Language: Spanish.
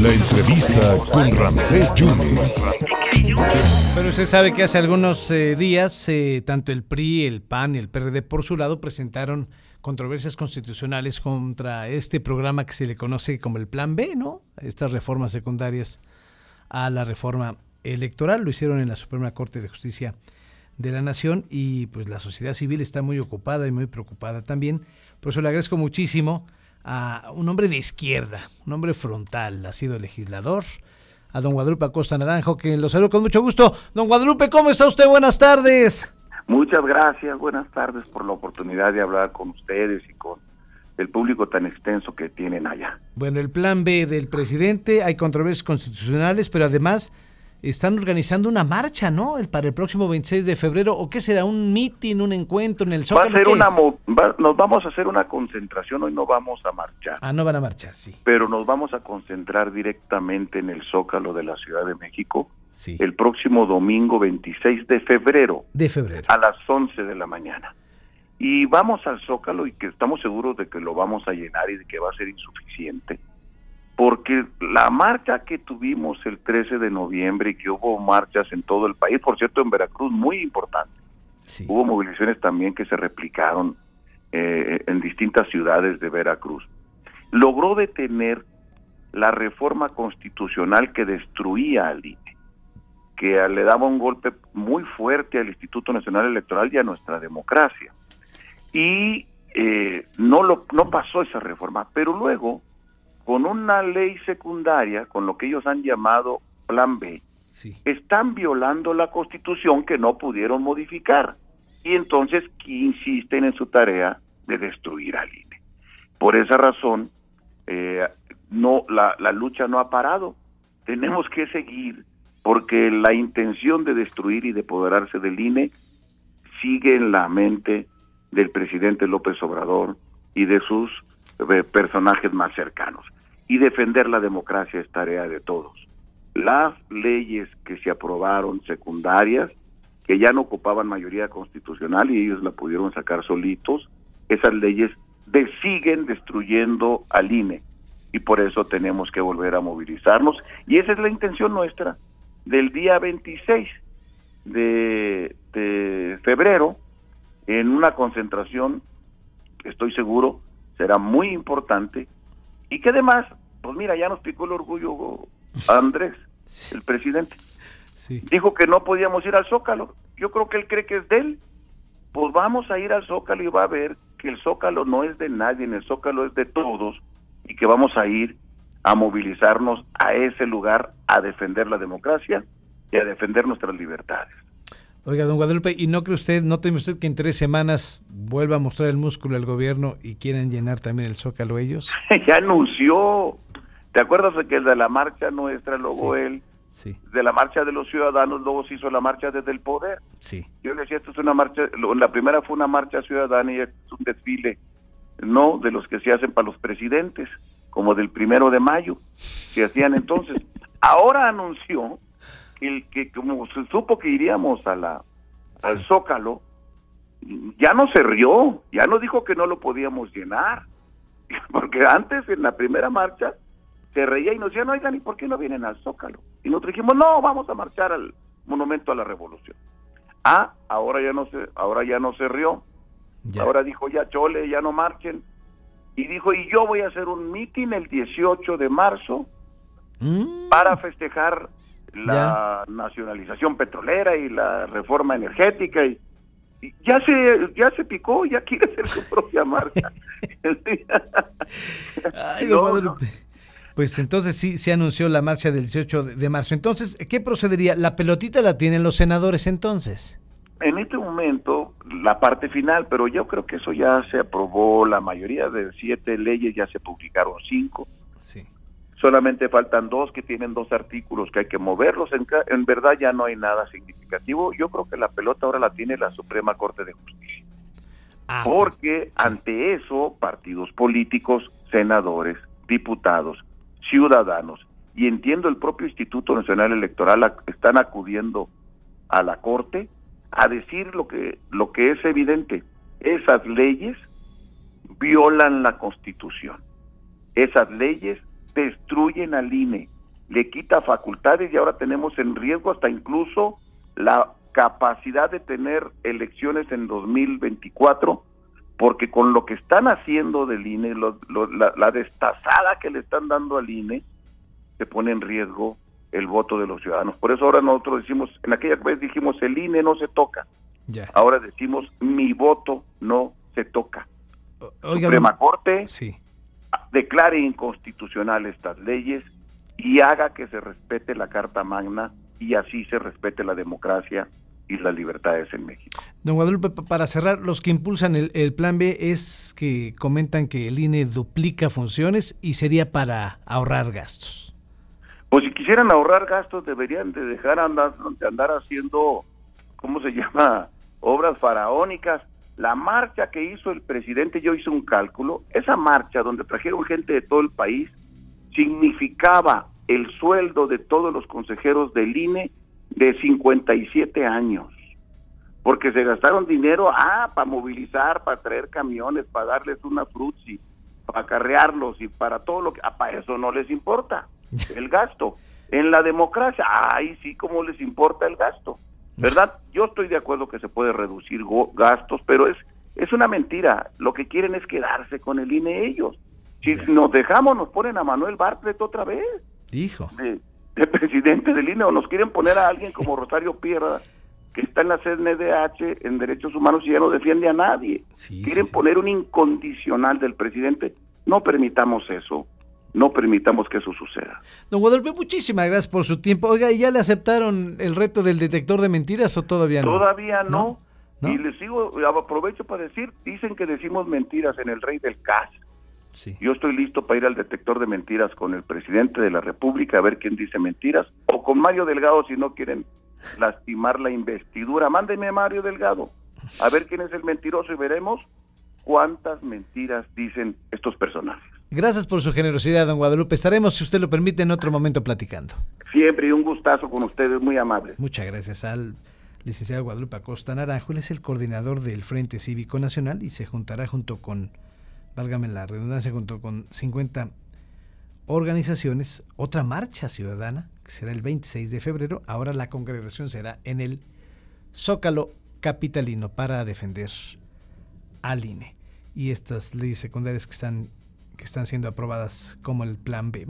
La entrevista con Ramsés Yunes. Pero usted sabe que hace algunos eh, días, eh, tanto el PRI, el PAN y el PRD por su lado presentaron controversias constitucionales contra este programa que se le conoce como el Plan B, ¿no? Estas reformas secundarias a la reforma electoral. Lo hicieron en la Suprema Corte de Justicia de la Nación y pues la sociedad civil está muy ocupada y muy preocupada también. Por eso le agradezco muchísimo a un hombre de izquierda, un hombre frontal, ha sido legislador, a don Guadalupe Acosta Naranjo, que lo saludo con mucho gusto. Don Guadalupe, ¿cómo está usted? Buenas tardes. Muchas gracias, buenas tardes por la oportunidad de hablar con ustedes y con el público tan extenso que tienen allá. Bueno, el plan B del presidente, hay controversias constitucionales, pero además están organizando una marcha, ¿no? El, para el próximo 26 de febrero, ¿o qué será? ¿Un mitin, un encuentro en el Zócalo? Va a ser una, nos vamos a hacer una concentración, hoy no vamos a marchar. Ah, no van a marchar, sí. Pero nos vamos a concentrar directamente en el Zócalo de la Ciudad de México sí. el próximo domingo 26 de febrero. De febrero. A las 11 de la mañana. Y vamos al Zócalo y que estamos seguros de que lo vamos a llenar y de que va a ser insuficiente porque la marcha que tuvimos el 13 de noviembre y que hubo marchas en todo el país, por cierto en Veracruz muy importante, hubo movilizaciones también que se replicaron eh, en distintas ciudades de Veracruz, logró detener la reforma constitucional que destruía al INE, que le daba un golpe muy fuerte al Instituto Nacional Electoral y a nuestra democracia. Y eh, no, lo, no pasó esa reforma, pero luego con una ley secundaria, con lo que ellos han llamado Plan B, están violando la Constitución que no pudieron modificar. Y entonces insisten en su tarea de destruir al INE. Por esa razón, eh, no la, la lucha no ha parado. Tenemos que seguir porque la intención de destruir y de apoderarse del INE sigue en la mente del presidente López Obrador y de sus eh, personajes más cercanos y defender la democracia es tarea de todos. Las leyes que se aprobaron secundarias, que ya no ocupaban mayoría constitucional y ellos la pudieron sacar solitos, esas leyes de, siguen destruyendo al INE y por eso tenemos que volver a movilizarnos. Y esa es la intención nuestra. Del día 26 de, de febrero en una concentración que estoy seguro será muy importante y que además, pues mira, ya nos picó el orgullo Andrés, el presidente. Dijo que no podíamos ir al Zócalo. Yo creo que él cree que es de él. Pues vamos a ir al Zócalo y va a ver que el Zócalo no es de nadie, el Zócalo es de todos y que vamos a ir a movilizarnos a ese lugar a defender la democracia y a defender nuestras libertades. Oiga, don Guadalupe, ¿y no cree usted, no teme usted que en tres semanas vuelva a mostrar el músculo el gobierno y quieren llenar también el zócalo ellos? ya anunció. ¿Te acuerdas de que el de la marcha nuestra, luego él, sí. de la marcha de los ciudadanos, luego se hizo la marcha desde el poder? Sí. Yo le decía, esto es una marcha, la primera fue una marcha ciudadana y es un desfile, no de los que se hacen para los presidentes, como del primero de mayo, se hacían entonces. Ahora anunció el que como se supo que iríamos a la al Zócalo, ya no se rió, ya no dijo que no lo podíamos llenar, porque antes en la primera marcha se reía y nos decían, oigan, ¿y por qué no vienen al Zócalo? Y nosotros dijimos, no, vamos a marchar al Monumento a la Revolución. Ah, ahora ya no se, ahora ya no se rió, ahora dijo, ya chole, ya no marchen, y dijo, y yo voy a hacer un mitin el 18 de marzo mm. para festejar la nacionalización petrolera y la reforma energética y, ya se ya se picó, ya quiere hacer su propia marca. Pues entonces sí se anunció la marcha del 18 de marzo. Entonces, ¿qué procedería? ¿La pelotita la tienen los senadores entonces? En este momento, la parte final, pero yo creo que eso ya se aprobó, la mayoría de siete leyes ya se publicaron cinco. Sí solamente faltan dos que tienen dos artículos que hay que moverlos, en, en, verdad ya no hay nada significativo, yo creo que la pelota ahora la tiene la Suprema Corte de Justicia. Ah, Porque ante eso, partidos políticos, senadores, diputados, ciudadanos, y entiendo el propio Instituto Nacional Electoral están acudiendo a la Corte a decir lo que, lo que es evidente, esas leyes violan la Constitución. Esas leyes destruyen al INE, le quita facultades y ahora tenemos en riesgo hasta incluso la capacidad de tener elecciones en 2024, porque con lo que están haciendo del INE, la, la destazada que le están dando al INE, se pone en riesgo el voto de los ciudadanos. Por eso ahora nosotros decimos, en aquella vez dijimos, el INE no se toca. Ya. Ahora decimos, mi voto no se toca. Oiga, Suprema Corte sí. declare inconstitucional estas leyes y haga que se respete la Carta Magna y así se respete la democracia y las libertades en México. Don Guadalupe, para cerrar, los que impulsan el, el, plan B es que comentan que el INE duplica funciones y sería para ahorrar gastos. Pues si quisieran ahorrar gastos deberían de dejar andar, de andar haciendo, ¿cómo se llama? Obras faraónicas. La marcha que hizo el presidente, yo hice un cálculo, esa marcha donde trajeron gente de todo el país, significaba el sueldo de todos los consejeros del INE de 57 años, porque se gastaron dinero, ah, para movilizar, para traer camiones, para darles una frutzi, para acarrearlos y para todo lo que, ah, para eso no les importa el gasto. En la democracia, ahí sí, como les importa el gasto, ¿verdad? Yo estoy de acuerdo que se puede reducir gastos, pero es es una mentira. Lo que quieren es quedarse con el INE ellos. Si nos dejamos, nos ponen a Manuel Bartlett otra vez. Hijo. De, presidente del INE, o nos quieren poner a alguien como Rosario Pierra, que está en la CNDH en Derechos Humanos y ya no defiende a nadie. quieren poner un incondicional del presidente. No permitamos eso no permitamos que eso suceda. Don Guadalupe, muchísimas gracias por su tiempo. Oiga, ¿y ya le aceptaron el reto del detector de mentiras o todavía no? Todavía no. Y les sigo, aprovecho para decir, dicen que decimos mentiras en el rey del CAS. Sí. Yo estoy listo para ir al detector de mentiras con el presidente de la República a ver quién dice mentiras, o con Mario Delgado si no quieren lastimar la investidura. Mándenme a Mario Delgado a ver quién es el mentiroso y veremos cuántas mentiras dicen estos personajes. Gracias por su generosidad, don Guadalupe. Estaremos, si usted lo permite, en otro momento platicando. Siempre y un gustazo con ustedes, muy amable. Muchas gracias al licenciado Guadalupe Acosta Naranjo. Él es el coordinador del Frente Cívico Nacional y se juntará junto con, válgame la redundancia, junto con 50 organizaciones, otra marcha ciudadana, que será el 26 de febrero. Ahora la congregación será en el Zócalo Capitalino para defender al INE y estas leyes secundarias que están que están siendo aprobadas como el Plan B.